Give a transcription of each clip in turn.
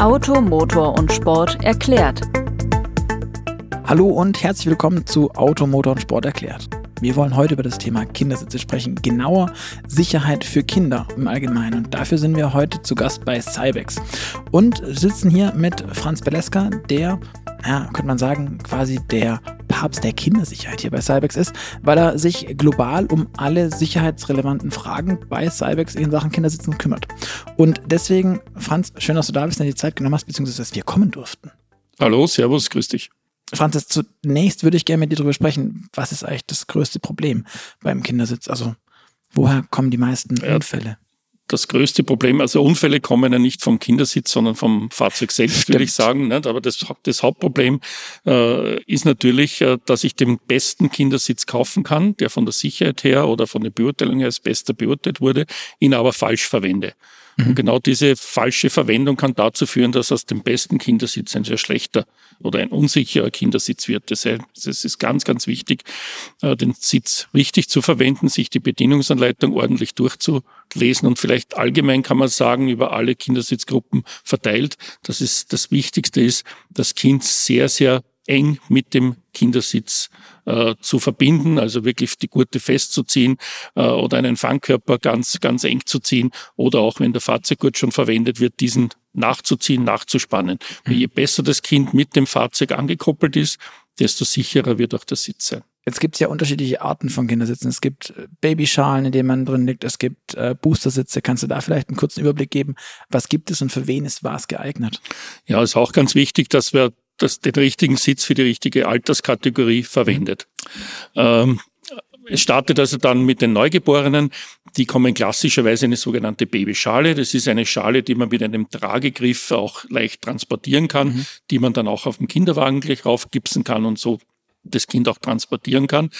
Auto, Motor und Sport erklärt. Hallo und herzlich willkommen zu Auto, Motor und Sport erklärt. Wir wollen heute über das Thema Kindersitze sprechen, genauer Sicherheit für Kinder im Allgemeinen. Und dafür sind wir heute zu Gast bei Cybex und sitzen hier mit Franz Beleska, der, ja, könnte man sagen, quasi der Papst der Kindersicherheit hier bei Cybex ist, weil er sich global um alle sicherheitsrelevanten Fragen bei Cybex in Sachen Kindersitzen kümmert. Und deswegen, Franz, schön, dass du da bist und dir die Zeit genommen hast, beziehungsweise dass wir kommen durften. Hallo, Servus, grüß dich. Franz, zunächst würde ich gerne mit dir darüber sprechen, was ist eigentlich das größte Problem beim Kindersitz? Also woher kommen die meisten ja, Unfälle? Das größte Problem, also Unfälle kommen ja nicht vom Kindersitz, sondern vom Fahrzeug selbst, Stimmt. würde ich sagen. Nicht? Aber das, das Hauptproblem äh, ist natürlich, äh, dass ich den besten Kindersitz kaufen kann, der von der Sicherheit her oder von der Beurteilung her als bester beurteilt wurde, ihn aber falsch verwende. Und genau diese falsche Verwendung kann dazu führen, dass aus dem besten Kindersitz ein sehr schlechter oder ein unsicherer Kindersitz wird. Das ist ganz, ganz wichtig, äh, den Sitz richtig zu verwenden, sich die Bedienungsanleitung ordentlich durchzulesen und vielleicht allgemein kann man sagen, über alle Kindersitzgruppen verteilt, dass es das Wichtigste ist, das Kind sehr, sehr eng mit dem Kindersitz äh, zu verbinden, also wirklich die Gurte festzuziehen äh, oder einen Fangkörper ganz, ganz eng zu ziehen oder auch wenn der Fahrzeuggurt schon verwendet wird, diesen nachzuziehen, nachzuspannen. Mhm. Je besser das Kind mit dem Fahrzeug angekoppelt ist, desto sicherer wird auch der Sitz sein. Jetzt gibt es ja unterschiedliche Arten von Kindersitzen. Es gibt äh, Babyschalen, in denen man drin liegt. Es gibt äh, Boostersitze. Kannst du da vielleicht einen kurzen Überblick geben? Was gibt es und für wen ist was geeignet? Ja, ist auch ganz wichtig, dass wir das, den richtigen Sitz für die richtige Alterskategorie verwendet. Ähm, es startet also dann mit den Neugeborenen. Die kommen klassischerweise in eine sogenannte Babyschale. Das ist eine Schale, die man mit einem Tragegriff auch leicht transportieren kann, mhm. die man dann auch auf dem Kinderwagen gleich raufgipsen kann und so das Kind auch transportieren kann.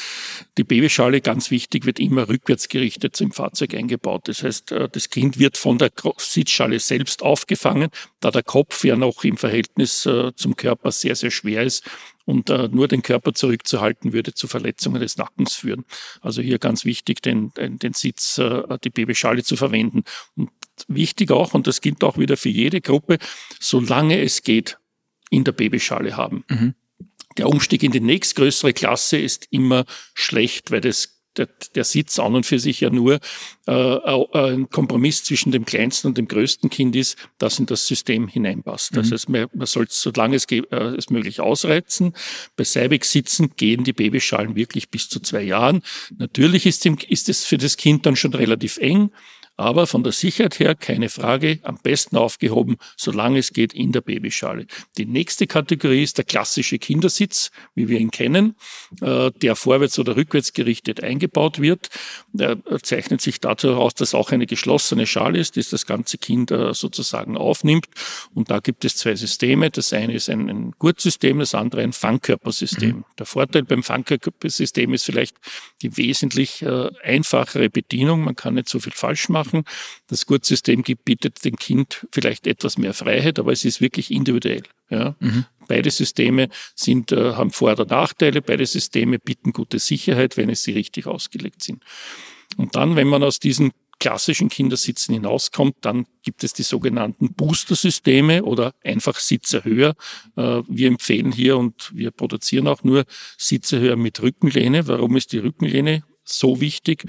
Die Babyschale, ganz wichtig, wird immer rückwärts gerichtet im Fahrzeug eingebaut. Das heißt, äh, das Kind wird von der Sitzschale selbst aufgefangen, da der Kopf ja noch im Verhältnis äh, zum Körper sehr, sehr schwer ist und äh, nur den Körper zurückzuhalten würde zu Verletzungen des Nackens führen. Also hier ganz wichtig, den, den, den Sitz, die Babyschale zu verwenden. Und wichtig auch, und das gilt auch wieder für jede Gruppe, solange es geht, in der Babyschale haben. Mhm der Umstieg in die nächstgrößere Klasse ist immer schlecht, weil das der, der Sitz an und für sich ja nur äh, äh, ein Kompromiss zwischen dem kleinsten und dem größten Kind ist, das in das System hineinpasst. Mhm. Das heißt, man, man soll es, solange es, äh, es möglich ausreizen. Bei Cybex-Sitzen gehen die Babyschalen wirklich bis zu zwei Jahren. Natürlich ist, dem, ist es für das Kind dann schon relativ eng. Aber von der Sicherheit her keine Frage, am besten aufgehoben, solange es geht, in der Babyschale. Die nächste Kategorie ist der klassische Kindersitz, wie wir ihn kennen, äh, der vorwärts oder rückwärts gerichtet eingebaut wird. Er zeichnet sich dazu aus, dass auch eine geschlossene Schale ist, die das ganze Kind äh, sozusagen aufnimmt. Und da gibt es zwei Systeme. Das eine ist ein, ein Gurtsystem, das andere ein Fangkörpersystem. Mhm. Der Vorteil beim Fangkörpersystem ist vielleicht die wesentlich äh, einfachere Bedienung. Man kann nicht so viel falsch machen machen. Das Gurtsystem bietet dem Kind vielleicht etwas mehr Freiheit, aber es ist wirklich individuell. Ja. Mhm. Beide Systeme sind, äh, haben Vor- oder Nachteile. Beide Systeme bieten gute Sicherheit, wenn es sie richtig ausgelegt sind. Und dann, wenn man aus diesen klassischen Kindersitzen hinauskommt, dann gibt es die sogenannten Booster-Systeme oder einfach Sitzerhöher. Äh, wir empfehlen hier und wir produzieren auch nur Sitzerhöher mit Rückenlehne. Warum ist die Rückenlehne so wichtig.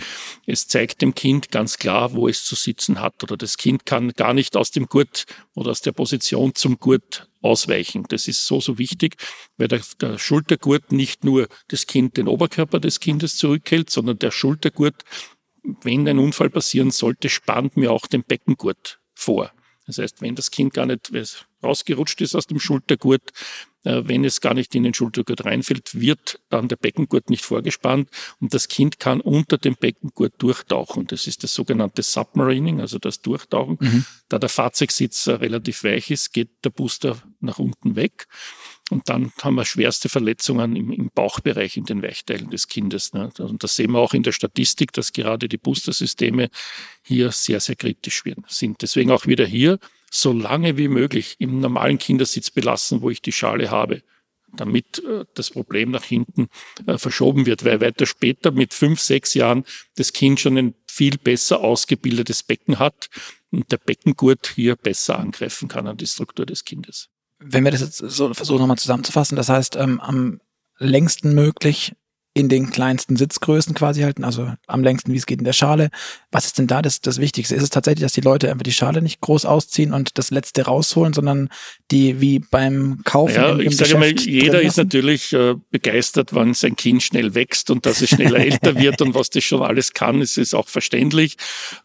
Es zeigt dem Kind ganz klar, wo es zu sitzen hat. Oder das Kind kann gar nicht aus dem Gurt oder aus der Position zum Gurt ausweichen. Das ist so, so wichtig, weil der, der Schultergurt nicht nur das Kind, den Oberkörper des Kindes zurückhält, sondern der Schultergurt, wenn ein Unfall passieren sollte, spannt mir auch den Beckengurt vor. Das heißt, wenn das Kind gar nicht rausgerutscht ist aus dem Schultergurt, wenn es gar nicht in den Schultergurt reinfällt, wird dann der Beckengurt nicht vorgespannt und das Kind kann unter dem Beckengurt durchtauchen. Das ist das sogenannte Submarining, also das Durchtauchen. Mhm. Da der Fahrzeugsitz äh, relativ weich ist, geht der Booster nach unten weg. Und dann haben wir schwerste Verletzungen im, im Bauchbereich, in den Weichteilen des Kindes. Ne? Und das sehen wir auch in der Statistik, dass gerade die Boostersysteme hier sehr, sehr kritisch sind. Deswegen auch wieder hier so lange wie möglich im normalen Kindersitz belassen, wo ich die Schale habe, damit äh, das Problem nach hinten äh, verschoben wird, weil weiter später mit fünf, sechs Jahren das Kind schon ein viel besser ausgebildetes Becken hat, und der Beckengurt hier besser angreifen kann an die Struktur des Kindes. Wenn wir das jetzt so versuchen nochmal zusammenzufassen, das heißt, ähm, am längsten möglich in den kleinsten Sitzgrößen quasi halten, also am längsten, wie es geht in der Schale. Was ist denn da das, das Wichtigste? Ist es tatsächlich, dass die Leute einfach die Schale nicht groß ausziehen und das Letzte rausholen, sondern die wie beim Kaufen ja, im, im ich sage mal, jeder ist natürlich äh, begeistert, wenn sein Kind schnell wächst und dass es schneller älter wird und was das schon alles kann, ist, ist auch verständlich.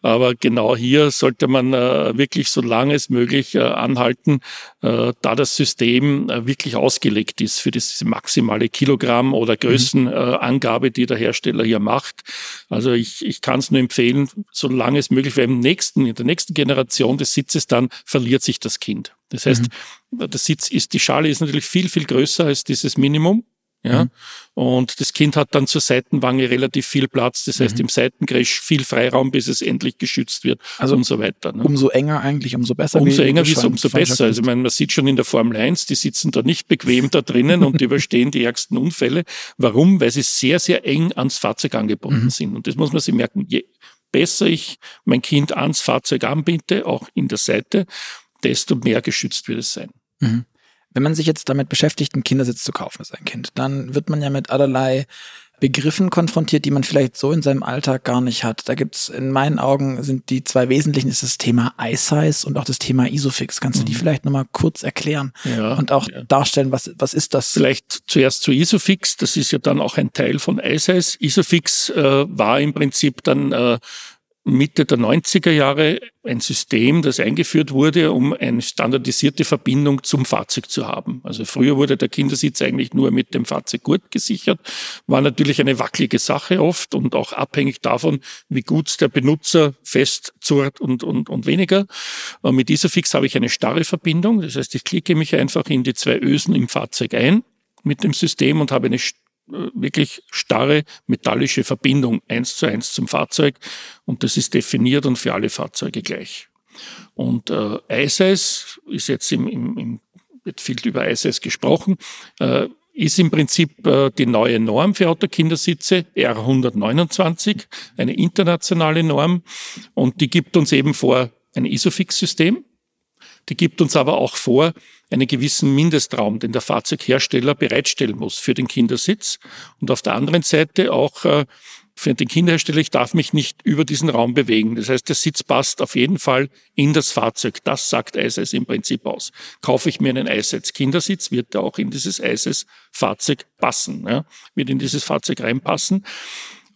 Aber genau hier sollte man äh, wirklich so lange es möglich äh, anhalten, äh, da das System äh, wirklich ausgelegt ist für diese maximale Kilogramm oder Größenangabe, die der Hersteller hier macht. Also ich, ich kann es nur empfehlen, solange es möglich wäre, im nächsten, in der nächsten Generation des Sitzes dann verliert sich das Kind. Das heißt, mhm. der Sitz ist, die Schale ist natürlich viel, viel größer als dieses Minimum. Ja? Mhm. Und das Kind hat dann zur Seitenwange relativ viel Platz, das heißt mhm. im Seitengresch viel Freiraum, bis es endlich geschützt wird also und so weiter. Ne? Umso enger eigentlich, umso besser. Umso enger wie es, umso besser. Also ich meine, man sieht schon in der Formel 1, die sitzen da nicht bequem da drinnen und überstehen die ärgsten Unfälle. Warum? Weil sie sehr, sehr eng ans Fahrzeug angebunden mhm. sind. Und das muss man sich merken. Je besser ich mein Kind ans Fahrzeug anbinde, auch in der Seite, desto mehr geschützt wird es sein. Mhm. Wenn man sich jetzt damit beschäftigt, einen Kindersitz zu kaufen für sein Kind, dann wird man ja mit allerlei Begriffen konfrontiert, die man vielleicht so in seinem Alltag gar nicht hat. Da gibt's in meinen Augen sind die zwei wesentlichen ist das Thema iSize und auch das Thema Isofix. Kannst du die mhm. vielleicht nochmal kurz erklären ja, und auch ja. darstellen, was, was ist das? Vielleicht zuerst zu Isofix. Das ist ja dann auch ein Teil von iSize. Isofix äh, war im Prinzip dann äh, Mitte der 90er Jahre ein System, das eingeführt wurde, um eine standardisierte Verbindung zum Fahrzeug zu haben. Also früher wurde der Kindersitz eigentlich nur mit dem Fahrzeuggurt gesichert, war natürlich eine wackelige Sache oft und auch abhängig davon, wie gut der Benutzer festzurrt und, und, und weniger. Und mit dieser Fix habe ich eine starre Verbindung. Das heißt, ich klicke mich einfach in die zwei Ösen im Fahrzeug ein mit dem System und habe eine äh, wirklich starre metallische Verbindung eins zu eins zum Fahrzeug. Und das ist definiert und für alle Fahrzeuge gleich. Und äh, ISIS ist jetzt im, im, im wird viel über ISIS gesprochen, äh, ist im Prinzip äh, die neue Norm für Autokindersitze, R129, eine internationale Norm. Und die gibt uns eben vor ein Isofix-System, die gibt uns aber auch vor einen gewissen Mindestraum, den der Fahrzeughersteller bereitstellen muss für den Kindersitz. Und auf der anderen Seite auch äh, für den Kinderhersteller, ich darf mich nicht über diesen Raum bewegen. Das heißt, der Sitz passt auf jeden Fall in das Fahrzeug. Das sagt ISIS im Prinzip aus. Kaufe ich mir einen ISIS Kindersitz, wird er auch in dieses ISIS Fahrzeug passen, ja, wird in dieses Fahrzeug reinpassen.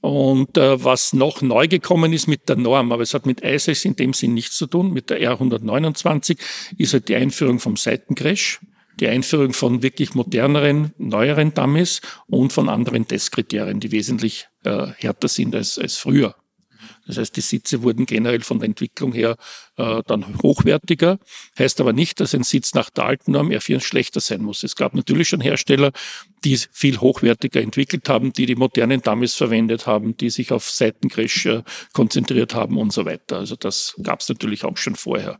Und äh, was noch neu gekommen ist mit der Norm, aber es hat mit ISIS in dem Sinn nichts zu tun, mit der R129, ist halt die Einführung vom Seitencrash, die Einführung von wirklich moderneren, neueren Dummies und von anderen Testkriterien, die wesentlich äh, härter sind als, als früher. Das heißt, die Sitze wurden generell von der Entwicklung her äh, dann hochwertiger. Heißt aber nicht, dass ein Sitz nach der alten Norm R4 schlechter sein muss. Es gab natürlich schon Hersteller, die viel hochwertiger entwickelt haben, die die modernen Dummies verwendet haben, die sich auf Seitencrash äh, konzentriert haben und so weiter. Also das gab es natürlich auch schon vorher.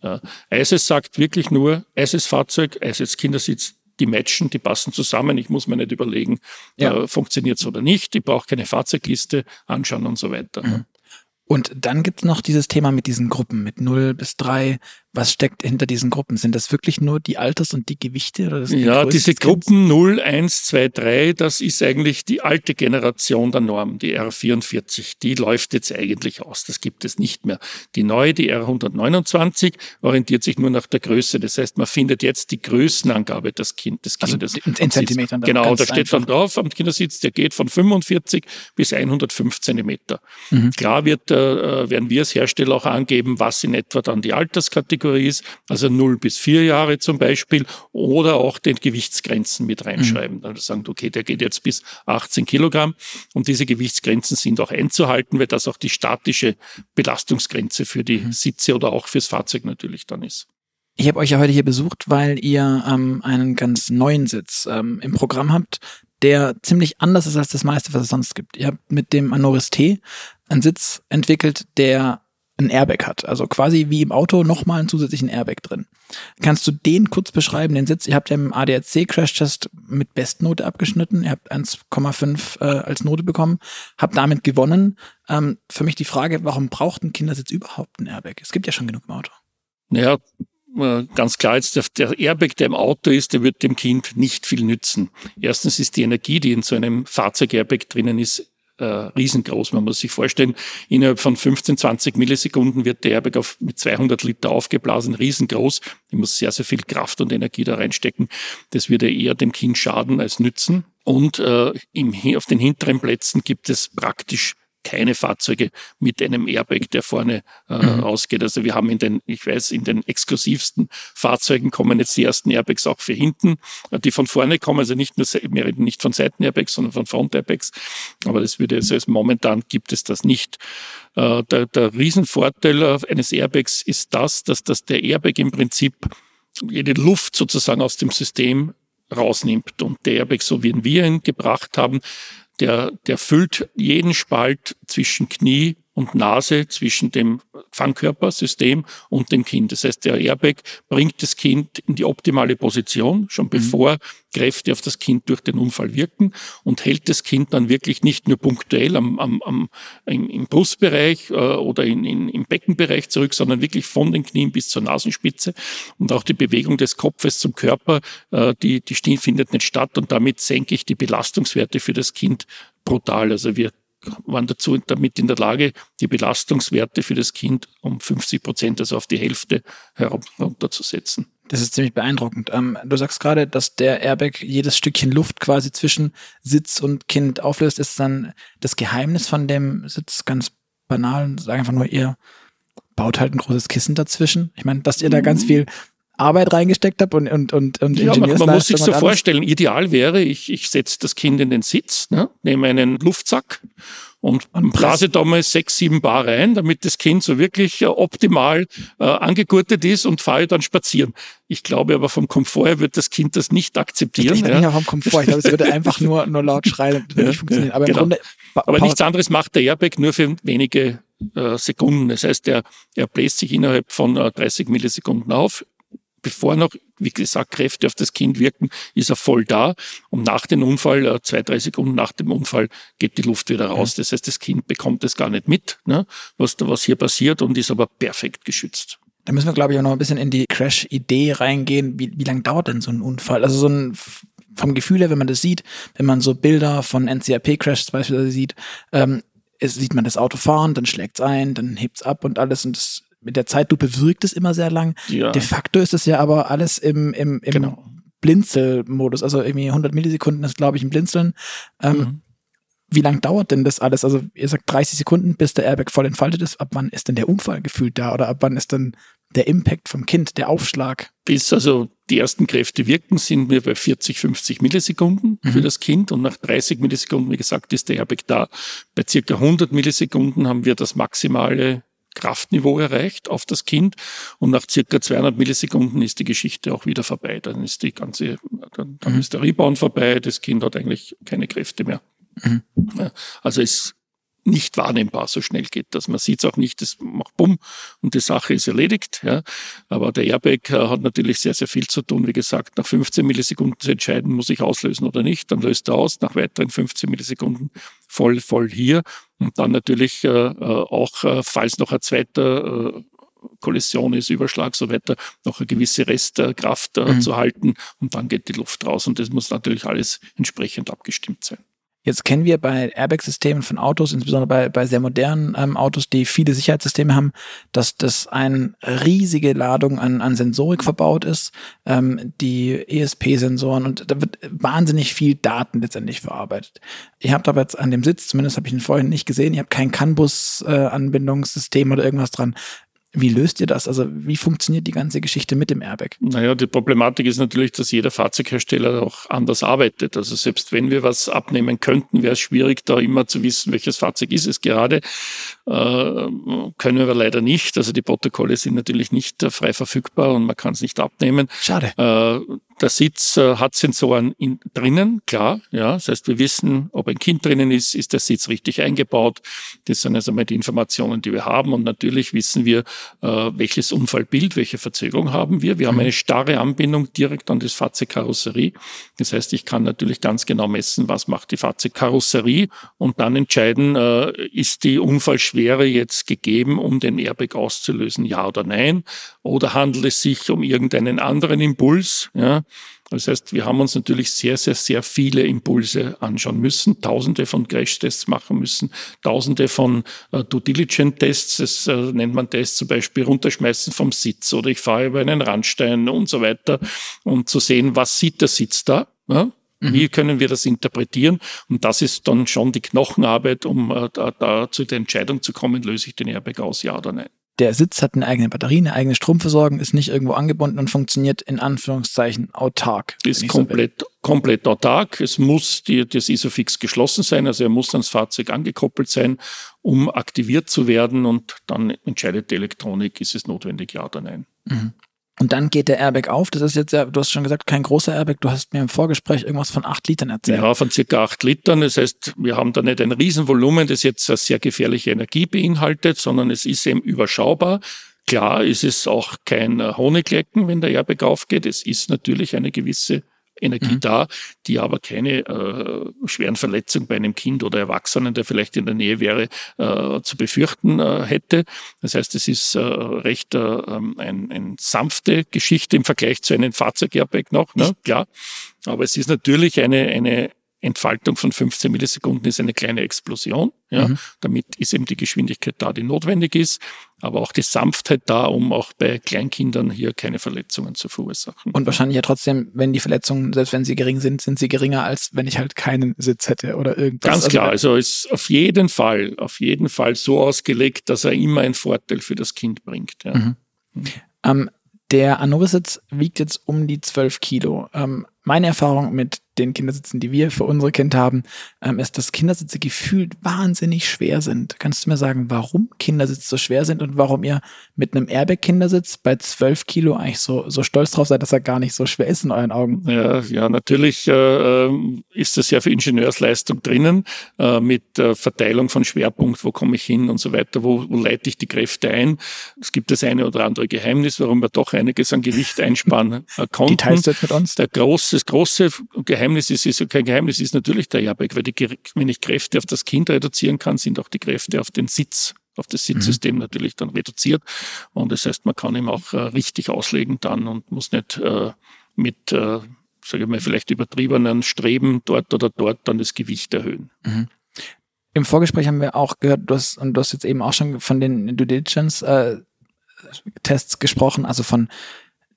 Äh, ISIS sagt wirklich nur, ISIS-Fahrzeug, ISIS-Kindersitz, die matchen, die passen zusammen. Ich muss mir nicht überlegen, ja. äh, funktioniert es oder nicht. Ich brauche keine Fahrzeugliste anschauen und so weiter. Mhm. Und dann gibt's noch dieses Thema mit diesen Gruppen, mit 0 bis 3. Was steckt hinter diesen Gruppen? Sind das wirklich nur die Alters- und die Gewichte? Oder die ja, diese Gruppen 0, 1, 2, 3, das ist eigentlich die alte Generation der Norm, die R44. Die läuft jetzt eigentlich aus. Das gibt es nicht mehr. Die neue, die R129, orientiert sich nur nach der Größe. Das heißt, man findet jetzt die Größenangabe des, kind, des also Kindes. In, in Zentimetern. Genau, da steht einfach. dann drauf am Kindersitz, der geht von 45 bis 105 Zentimeter. Mhm. Klar wird äh, äh, werden wir als Hersteller auch angeben, was in etwa dann die Alterskategorie ist, also 0 bis 4 Jahre zum Beispiel, oder auch den Gewichtsgrenzen mit reinschreiben. Mhm. Also sagen, okay, der geht jetzt bis 18 Kilogramm und diese Gewichtsgrenzen sind auch einzuhalten, weil das auch die statische Belastungsgrenze für die mhm. Sitze oder auch fürs Fahrzeug natürlich dann ist. Ich habe euch ja heute hier besucht, weil ihr ähm, einen ganz neuen Sitz ähm, im Programm habt, der ziemlich anders ist als das meiste, was es sonst gibt. Ihr habt mit dem Anoris T einen Sitz entwickelt, der ein Airbag hat. Also quasi wie im Auto nochmal einen zusätzlichen Airbag drin. Kannst du den kurz beschreiben, den Sitz? Ihr habt ja im ADAC-Crash-Test mit Bestnote abgeschnitten. Ihr habt 1,5 äh, als Note bekommen, habt damit gewonnen. Ähm, für mich die Frage, warum braucht ein Kindersitz überhaupt einen Airbag? Es gibt ja schon genug im Auto. Naja, äh, ganz klar jetzt, der Airbag, der im Auto ist, der wird dem Kind nicht viel nützen. Erstens ist die Energie, die in so einem Fahrzeug-Airbag drinnen ist, äh, riesengroß. Man muss sich vorstellen, innerhalb von 15, 20 Millisekunden wird der Airbag auf, mit 200 Liter aufgeblasen, riesengroß. Ich muss sehr, sehr viel Kraft und Energie da reinstecken. Das würde eher dem Kind schaden als nützen. Und äh, im, auf den hinteren Plätzen gibt es praktisch keine Fahrzeuge mit einem Airbag, der vorne äh, mhm. rausgeht. Also wir haben in den, ich weiß, in den exklusivsten Fahrzeugen kommen jetzt die ersten Airbags auch für hinten, äh, die von vorne kommen, also nicht nur wir reden nicht von Seiten-Airbags, sondern von Front-Airbags. Aber das würde also momentan gibt es das nicht. Äh, der, der Riesenvorteil eines Airbags ist das, dass, dass der Airbag im Prinzip jede Luft sozusagen aus dem System rausnimmt. Und der Airbag, so wie wir ihn gebracht haben, der, der füllt jeden Spalt zwischen Knie und Nase zwischen dem Fangkörpersystem und dem Kind. Das heißt, der Airbag bringt das Kind in die optimale Position, schon mhm. bevor Kräfte auf das Kind durch den Unfall wirken und hält das Kind dann wirklich nicht nur punktuell am, am, am, im, im Brustbereich äh, oder in, in, im Beckenbereich zurück, sondern wirklich von den Knien bis zur Nasenspitze. Und auch die Bewegung des Kopfes zum Körper, äh, die, die findet nicht statt und damit senke ich die Belastungswerte für das Kind brutal. Also wir waren dazu damit in der Lage, die Belastungswerte für das Kind um 50 Prozent, also auf die Hälfte herunterzusetzen. Das ist ziemlich beeindruckend. Ähm, du sagst gerade, dass der Airbag jedes Stückchen Luft quasi zwischen Sitz und Kind auflöst. Ist dann das Geheimnis von dem Sitz ganz banal? Sag einfach nur, ihr baut halt ein großes Kissen dazwischen. Ich meine, dass ihr da ganz mhm. viel Arbeit reingesteckt habe und und und, und ja, man, man muss sich so vorstellen, ideal wäre, ich, ich setze das Kind in den Sitz, ne, nehme einen Luftsack und, und blase da mal sechs, sieben Bar rein, damit das Kind so wirklich äh, optimal äh, angegurtet ist und fahre dann spazieren. Ich glaube aber vom Komfort her wird das Kind das nicht akzeptieren. Ich ja. nicht vom Komfort, ich glaube, es würde einfach nur, nur laut schreien und nicht funktionieren. Aber, genau. Grunde, aber nichts anderes macht der Airbag nur für wenige äh, Sekunden. Das heißt, er, er bläst sich innerhalb von äh, 30 Millisekunden auf, bevor noch, wie gesagt, Kräfte auf das Kind wirken, ist er voll da. Und nach dem Unfall, äh, zwei, drei Sekunden nach dem Unfall, geht die Luft wieder raus. Das heißt, das Kind bekommt es gar nicht mit, ne, was da, was hier passiert und ist aber perfekt geschützt. Da müssen wir, glaube ich, auch noch ein bisschen in die Crash-Idee reingehen. Wie, wie lange dauert denn so ein Unfall? Also so ein, vom Gefühl her, wenn man das sieht, wenn man so Bilder von NCAP-Crashs beispielsweise sieht, ähm, es, sieht man das Auto fahren, dann schlägt's ein, dann hebt's ab und alles und das mit der Zeitlupe wirkt es immer sehr lang. Ja. De facto ist es ja aber alles im, im, im genau. Blinzelmodus. Also irgendwie 100 Millisekunden ist, glaube ich, ein Blinzeln. Ähm, mhm. Wie lang dauert denn das alles? Also ihr sagt 30 Sekunden, bis der Airbag voll entfaltet ist. Ab wann ist denn der Unfall gefühlt da? Oder ab wann ist dann der Impact vom Kind, der Aufschlag? Bis also die ersten Kräfte wirken, sind wir bei 40, 50 Millisekunden mhm. für das Kind und nach 30 Millisekunden, wie gesagt, ist der Airbag da. Bei circa 100 Millisekunden haben wir das maximale Kraftniveau erreicht auf das Kind und nach circa 200 Millisekunden ist die Geschichte auch wieder vorbei. Dann ist die ganze, dann, dann mhm. ist der Rebound vorbei, das Kind hat eigentlich keine Kräfte mehr. Mhm. Also es nicht wahrnehmbar, so schnell geht das. Man sieht es auch nicht, das macht bumm und die Sache ist erledigt. Ja. Aber der Airbag äh, hat natürlich sehr, sehr viel zu tun. Wie gesagt, nach 15 Millisekunden zu entscheiden, muss ich auslösen oder nicht. Dann löst er aus, nach weiteren 15 Millisekunden voll, voll hier. Und dann natürlich äh, äh auch, äh, falls noch ein zweiter äh, Kollision ist, Überschlag, so weiter, noch eine gewisse Restkraft äh, mhm. zu halten und dann geht die Luft raus. Und das muss natürlich alles entsprechend abgestimmt sein. Jetzt kennen wir bei Airbag-Systemen von Autos, insbesondere bei, bei sehr modernen ähm, Autos, die viele Sicherheitssysteme haben, dass das eine riesige Ladung an, an Sensorik verbaut ist, ähm, die ESP-Sensoren und da wird wahnsinnig viel Daten letztendlich verarbeitet. Ihr habt aber jetzt an dem Sitz, zumindest habe ich ihn vorhin nicht gesehen, ihr habt kein CAN-Bus-Anbindungssystem äh, oder irgendwas dran. Wie löst ihr das? Also wie funktioniert die ganze Geschichte mit dem Airbag? Naja, die Problematik ist natürlich, dass jeder Fahrzeughersteller auch anders arbeitet. Also selbst wenn wir was abnehmen könnten, wäre es schwierig, da immer zu wissen, welches Fahrzeug ist es gerade. Äh, können wir leider nicht. Also die Protokolle sind natürlich nicht äh, frei verfügbar und man kann es nicht abnehmen. Schade. Äh, der Sitz hat Sensoren in, drinnen, klar. Ja, das heißt, wir wissen, ob ein Kind drinnen ist, ist der Sitz richtig eingebaut. Das sind also mal die Informationen, die wir haben. Und natürlich wissen wir, welches Unfallbild, welche Verzögerung haben wir. Wir haben mhm. eine starre Anbindung direkt an das Fahrzeugkarosserie. Das heißt, ich kann natürlich ganz genau messen, was macht die Fahrzeugkarosserie und dann entscheiden, ist die Unfallschwere jetzt gegeben, um den Airbag auszulösen, ja oder nein? Oder handelt es sich um irgendeinen anderen Impuls? Ja? Das heißt, wir haben uns natürlich sehr, sehr, sehr viele Impulse anschauen müssen, tausende von Crash-Tests machen müssen, tausende von äh, Due Diligent-Tests, das äh, nennt man Tests zum Beispiel runterschmeißen vom Sitz oder ich fahre über einen Randstein und so weiter, um zu sehen, was sieht der Sitz da. Ja? Mhm. Wie können wir das interpretieren? Und das ist dann schon die Knochenarbeit, um äh, da, da zu der Entscheidung zu kommen, löse ich den Airbag aus, ja oder nein der Sitz hat eine eigene Batterie, eine eigene Stromversorgung, ist nicht irgendwo angebunden und funktioniert in Anführungszeichen autark. Ist komplett, so komplett autark. Es muss die, das Isofix geschlossen sein, also er muss ans Fahrzeug angekoppelt sein, um aktiviert zu werden und dann entscheidet die Elektronik, ist es notwendig, ja oder nein. Mhm. Und dann geht der Airbag auf. Das ist jetzt ja, du hast schon gesagt, kein großer Airbag. Du hast mir im Vorgespräch irgendwas von acht Litern erzählt. Ja, von circa acht Litern. Das heißt, wir haben da nicht ein Riesenvolumen, das jetzt eine sehr gefährliche Energie beinhaltet, sondern es ist eben überschaubar. Klar ist es auch kein Honiglecken, wenn der Airbag aufgeht. Es ist natürlich eine gewisse Energie mhm. da, die aber keine äh, schweren Verletzungen bei einem Kind oder Erwachsenen, der vielleicht in der Nähe wäre, äh, zu befürchten äh, hätte. Das heißt, es ist äh, recht äh, ähm, ein, ein sanfte Geschichte im Vergleich zu einem Fahrzeug-Airbag noch, ne? klar. Aber es ist natürlich eine, eine Entfaltung von 15 Millisekunden ist eine kleine Explosion. Ja. Mhm. Damit ist eben die Geschwindigkeit da, die notwendig ist, aber auch die Sanftheit da, um auch bei Kleinkindern hier keine Verletzungen zu verursachen. Und wahrscheinlich ja trotzdem, wenn die Verletzungen, selbst wenn sie gering sind, sind sie geringer, als wenn ich halt keinen Sitz hätte oder irgendwas. Ganz klar, also ist auf jeden Fall, auf jeden Fall so ausgelegt, dass er immer einen Vorteil für das Kind bringt. Ja. Mhm. Mhm. Ähm, der Anorisitz wiegt jetzt um die 12 Kilo. Ähm, meine Erfahrung mit den Kindersitzen, die wir für unsere Kinder haben, ähm, ist, dass Kindersitze gefühlt wahnsinnig schwer sind. Kannst du mir sagen, warum Kindersitze so schwer sind und warum ihr mit einem Airbag-Kindersitz bei 12 Kilo eigentlich so, so stolz drauf seid, dass er gar nicht so schwer ist in euren Augen? Ja, ja natürlich äh, ähm, ist das ja für Ingenieursleistung drinnen, äh, mit äh, Verteilung von Schwerpunkt, wo komme ich hin und so weiter, wo, wo leite ich die Kräfte ein. Es gibt das eine oder andere Geheimnis, warum wir doch einiges an Gewicht einsparen äh, konnten. Die teilst du jetzt mit uns? Der große, das große Geheimnis Geheimnis ist, ist kein Geheimnis, ist natürlich der Airbag, weil die, wenn ich Kräfte auf das Kind reduzieren kann, sind auch die Kräfte auf den Sitz, auf das Sitzsystem mhm. natürlich dann reduziert. Und das heißt, man kann ihm auch äh, richtig auslegen dann und muss nicht äh, mit, äh, sage ich mal, vielleicht übertriebenen Streben dort oder dort dann das Gewicht erhöhen. Mhm. Im Vorgespräch haben wir auch gehört, du hast, und du hast jetzt eben auch schon von den Due Diligence äh, Tests gesprochen, also von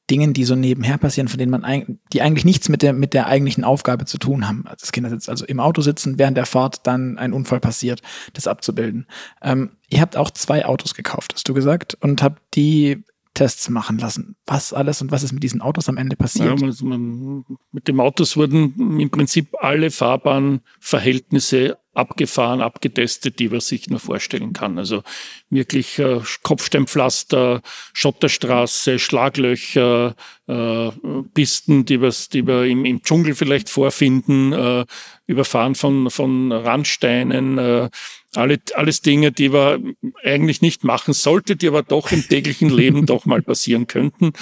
Dingen, die so nebenher passieren, von denen man die eigentlich nichts mit der, mit der eigentlichen Aufgabe zu tun haben. Als Kinder sitzt also im Auto sitzen, während der Fahrt dann ein Unfall passiert, das abzubilden. Ähm, ihr habt auch zwei Autos gekauft, hast du gesagt, und habt die Tests machen lassen. Was alles und was ist mit diesen Autos am Ende passiert? Ja, also man, mit dem Autos wurden im Prinzip alle Fahrbahnverhältnisse abgefahren, abgetestet, die man sich nur vorstellen kann. Also wirklich äh, Kopfsteinpflaster, Schotterstraße, Schlaglöcher, äh, Pisten, die wir, die wir im, im Dschungel vielleicht vorfinden, äh, Überfahren von, von Randsteinen, äh, alle, alles Dinge, die man eigentlich nicht machen sollte, die aber doch im täglichen Leben doch mal passieren könnten.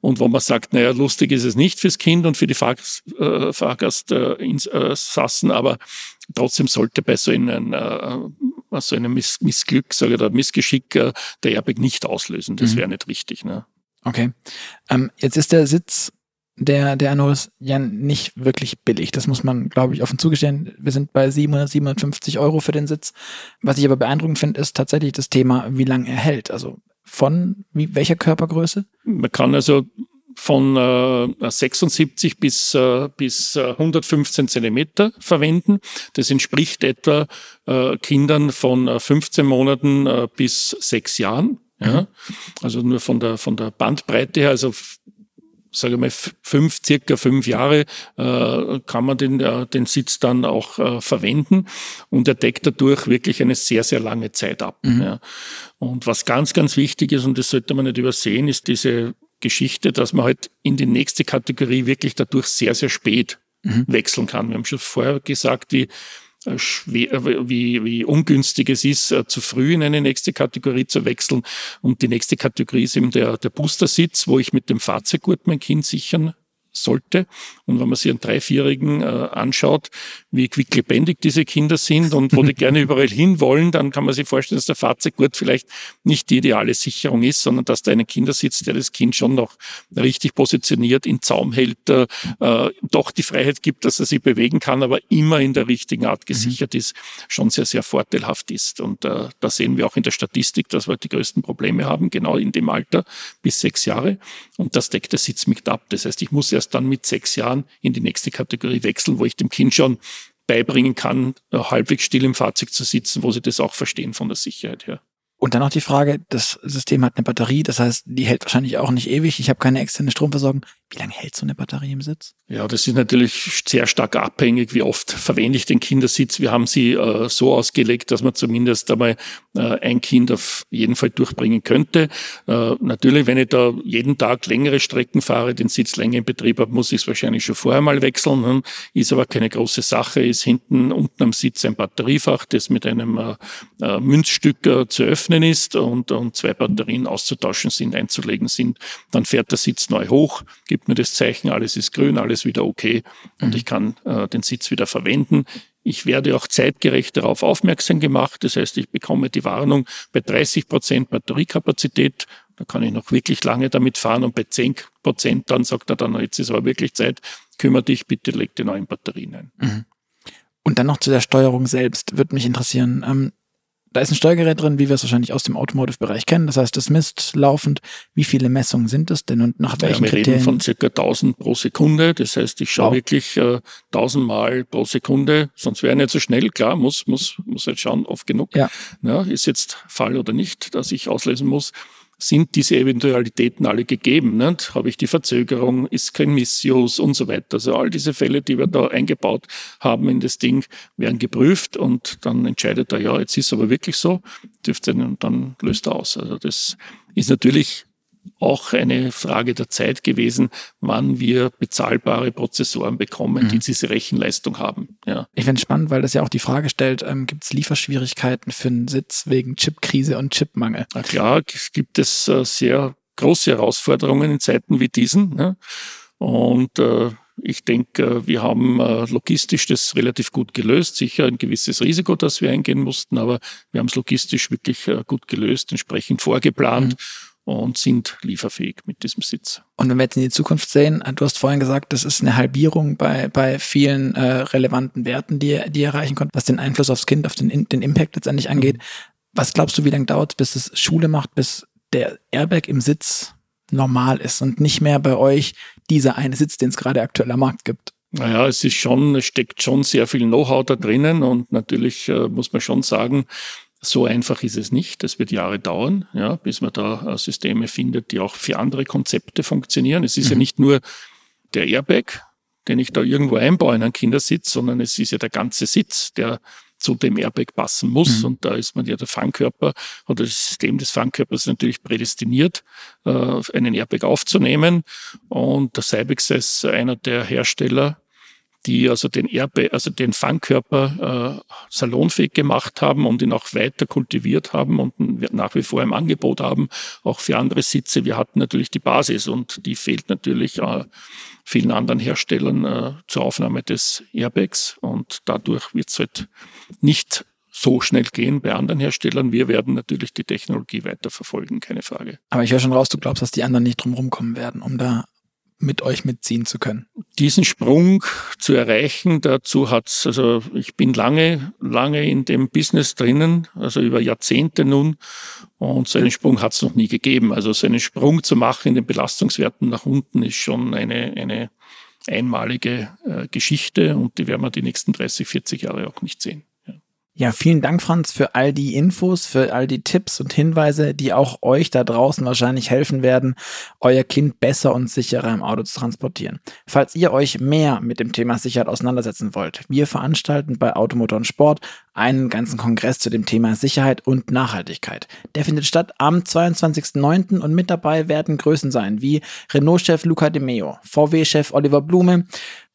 Und wo man sagt, naja, lustig ist es nicht fürs Kind und für die Fahrgast, äh, Fahrgastinsassen, äh, aber trotzdem sollte bei so einem, äh, so einem Miss Missglück, sage ich, oder Missgeschick äh, der Airbag nicht auslösen. Das mhm. wäre nicht richtig. Ne? Okay. Ähm, jetzt ist der Sitz der, der Anoris ja nicht wirklich billig. Das muss man, glaube ich, offen zugestehen. Wir sind bei 700, 750 Euro für den Sitz. Was ich aber beeindruckend finde, ist tatsächlich das Thema, wie lange er hält. Also von wie, welcher Körpergröße? Man kann also von äh, 76 bis, äh, bis 115 äh, Zentimeter verwenden. Das entspricht etwa äh, Kindern von 15 äh, Monaten äh, bis sechs Jahren. Ja? Mhm. Also nur von der, von der Bandbreite her, also sage mal, fünf, circa fünf Jahre äh, kann man den, äh, den Sitz dann auch äh, verwenden und er deckt dadurch wirklich eine sehr, sehr lange Zeit ab. Mhm. Ja. Und was ganz, ganz wichtig ist, und das sollte man nicht übersehen, ist diese Geschichte, dass man halt in die nächste Kategorie wirklich dadurch sehr, sehr spät mhm. wechseln kann. Wir haben schon vorher gesagt, wie äh, schwer, äh, wie, wie ungünstig es ist, äh, zu früh in eine nächste Kategorie zu wechseln. Und die nächste Kategorie ist eben der, der Booster-Sitz, wo ich mit dem Fahrzeuggurt mein Kind sichern sollte. Und wenn man sich einen Dreivierjährigen äh, anschaut, wie quicklebendig diese Kinder sind und wo die gerne überall hinwollen, dann kann man sich vorstellen, dass der Fahrzeuggurt vielleicht nicht die ideale Sicherung ist, sondern dass da ein Kindersitz, der das Kind schon noch richtig positioniert, in Zaum hält, äh, doch die Freiheit gibt, dass er sich bewegen kann, aber immer in der richtigen Art gesichert mhm. ist, schon sehr, sehr vorteilhaft ist. Und äh, da sehen wir auch in der Statistik, dass wir die größten Probleme haben, genau in dem Alter bis sechs Jahre. Und das deckt der Sitz mit ab. Das heißt, ich muss erst erst dann mit sechs Jahren in die nächste Kategorie wechseln, wo ich dem Kind schon beibringen kann, halbwegs still im Fahrzeug zu sitzen, wo sie das auch verstehen von der Sicherheit her. Und dann noch die Frage, das System hat eine Batterie, das heißt, die hält wahrscheinlich auch nicht ewig. Ich habe keine externe Stromversorgung. Wie lange hält so eine Batterie im Sitz? Ja, das ist natürlich sehr stark abhängig, wie oft verwende ich den Kindersitz. Wir haben sie äh, so ausgelegt, dass man zumindest einmal äh, ein Kind auf jeden Fall durchbringen könnte. Äh, natürlich, wenn ich da jeden Tag längere Strecken fahre, den Sitz länger in Betrieb habe, muss ich es wahrscheinlich schon vorher mal wechseln. Hm? Ist aber keine große Sache. Ist hinten unten am Sitz ein Batteriefach, das mit einem äh, äh, Münzstück äh, zu öffnen ist und, und zwei Batterien auszutauschen sind, einzulegen sind. Dann fährt der Sitz neu hoch, gibt gibt mir das Zeichen, alles ist grün, alles wieder okay und mhm. ich kann äh, den Sitz wieder verwenden. Ich werde auch zeitgerecht darauf aufmerksam gemacht. Das heißt, ich bekomme die Warnung bei 30 Prozent Batteriekapazität. Da kann ich noch wirklich lange damit fahren und bei 10 Prozent dann sagt er dann, jetzt ist aber wirklich Zeit, kümmere dich, bitte leg die neuen Batterien ein. Mhm. Und dann noch zu der Steuerung selbst, würde mich interessieren. Ähm, da ist ein Steuergerät drin, wie wir es wahrscheinlich aus dem Automotive-Bereich kennen. Das heißt, das misst laufend, wie viele Messungen sind es denn und nach welchen ja, wir Kriterien? reden von circa 1000 pro Sekunde. Das heißt, ich schaue wow. wirklich äh, 1000 Mal pro Sekunde. Sonst wäre nicht so schnell. Klar, muss, muss, muss halt schauen, oft genug. Ja. ja. ist jetzt Fall oder nicht, dass ich auslesen muss sind diese Eventualitäten alle gegeben. Nicht? Habe ich die Verzögerung, ist kein Missuse und so weiter. Also all diese Fälle, die wir da eingebaut haben in das Ding, werden geprüft und dann entscheidet er, ja, jetzt ist es aber wirklich so, dürfte und dann löst er aus. Also das ist natürlich auch eine Frage der Zeit gewesen, wann wir bezahlbare Prozessoren bekommen, mhm. die diese Rechenleistung haben. Ja. Ich finde es spannend, weil das ja auch die Frage stellt, ähm, gibt es Lieferschwierigkeiten für einen Sitz wegen Chipkrise und Chipmangel? Na klar, gibt es äh, sehr große Herausforderungen in Zeiten wie diesen. Ne? Und äh, ich denke, äh, wir haben äh, logistisch das relativ gut gelöst. Sicher ein gewisses Risiko, das wir eingehen mussten, aber wir haben es logistisch wirklich äh, gut gelöst, entsprechend vorgeplant. Mhm und sind lieferfähig mit diesem Sitz. Und wenn wir jetzt in die Zukunft sehen, du hast vorhin gesagt, das ist eine Halbierung bei, bei vielen äh, relevanten Werten, die, die ihr erreichen konnte, was den Einfluss aufs Kind, auf den, den Impact letztendlich angeht. Mhm. Was glaubst du, wie lange dauert es, bis es Schule macht, bis der Airbag im Sitz normal ist und nicht mehr bei euch dieser eine Sitz, den es gerade aktuell am Markt gibt? Naja, es ist schon, es steckt schon sehr viel Know-how da drinnen und natürlich äh, muss man schon sagen, so einfach ist es nicht. Es wird Jahre dauern, ja, bis man da äh, Systeme findet, die auch für andere Konzepte funktionieren. Es ist mhm. ja nicht nur der Airbag, den ich da irgendwo einbaue in einen Kindersitz, sondern es ist ja der ganze Sitz, der zu dem Airbag passen muss. Mhm. Und da ist man ja der Fangkörper oder das System des Fangkörpers natürlich prädestiniert, äh, einen Airbag aufzunehmen. Und der Cybex ist einer der Hersteller, die also den Erbe, also den Fangkörper äh, salonfähig gemacht haben und ihn auch weiter kultiviert haben und nach wie vor im Angebot haben, auch für andere Sitze. Wir hatten natürlich die Basis und die fehlt natürlich äh, vielen anderen Herstellern äh, zur Aufnahme des Airbags und dadurch wird es halt nicht so schnell gehen bei anderen Herstellern. Wir werden natürlich die Technologie weiter verfolgen, keine Frage. Aber ich höre schon raus, du glaubst, dass die anderen nicht drum rumkommen werden, um da mit euch mitziehen zu können? Diesen Sprung zu erreichen, dazu hat's, also ich bin lange, lange in dem Business drinnen, also über Jahrzehnte nun, und so einen Sprung hat's noch nie gegeben. Also so einen Sprung zu machen in den Belastungswerten nach unten ist schon eine, eine einmalige äh, Geschichte und die werden wir die nächsten 30, 40 Jahre auch nicht sehen. Ja, vielen Dank, Franz, für all die Infos, für all die Tipps und Hinweise, die auch euch da draußen wahrscheinlich helfen werden, euer Kind besser und sicherer im Auto zu transportieren. Falls ihr euch mehr mit dem Thema Sicherheit auseinandersetzen wollt, wir veranstalten bei Automotor und Sport einen ganzen Kongress zu dem Thema Sicherheit und Nachhaltigkeit. Der findet statt am 22.09. und mit dabei werden Größen sein wie Renault-Chef Luca De Meo, VW-Chef Oliver Blume,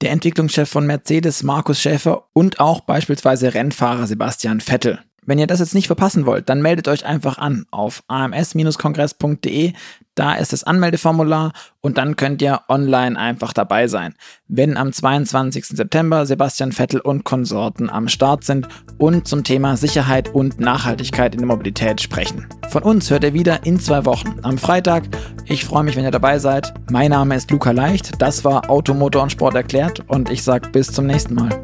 der Entwicklungschef von Mercedes Markus Schäfer und auch beispielsweise Rennfahrer Sebastian Vettel. Wenn ihr das jetzt nicht verpassen wollt, dann meldet euch einfach an auf ams-kongress.de. Da ist das Anmeldeformular und dann könnt ihr online einfach dabei sein. Wenn am 22. September Sebastian Vettel und Konsorten am Start sind und zum Thema Sicherheit und Nachhaltigkeit in der Mobilität sprechen. Von uns hört ihr wieder in zwei Wochen am Freitag. Ich freue mich, wenn ihr dabei seid. Mein Name ist Luca Leicht. Das war Automotor und Sport erklärt und ich sage bis zum nächsten Mal.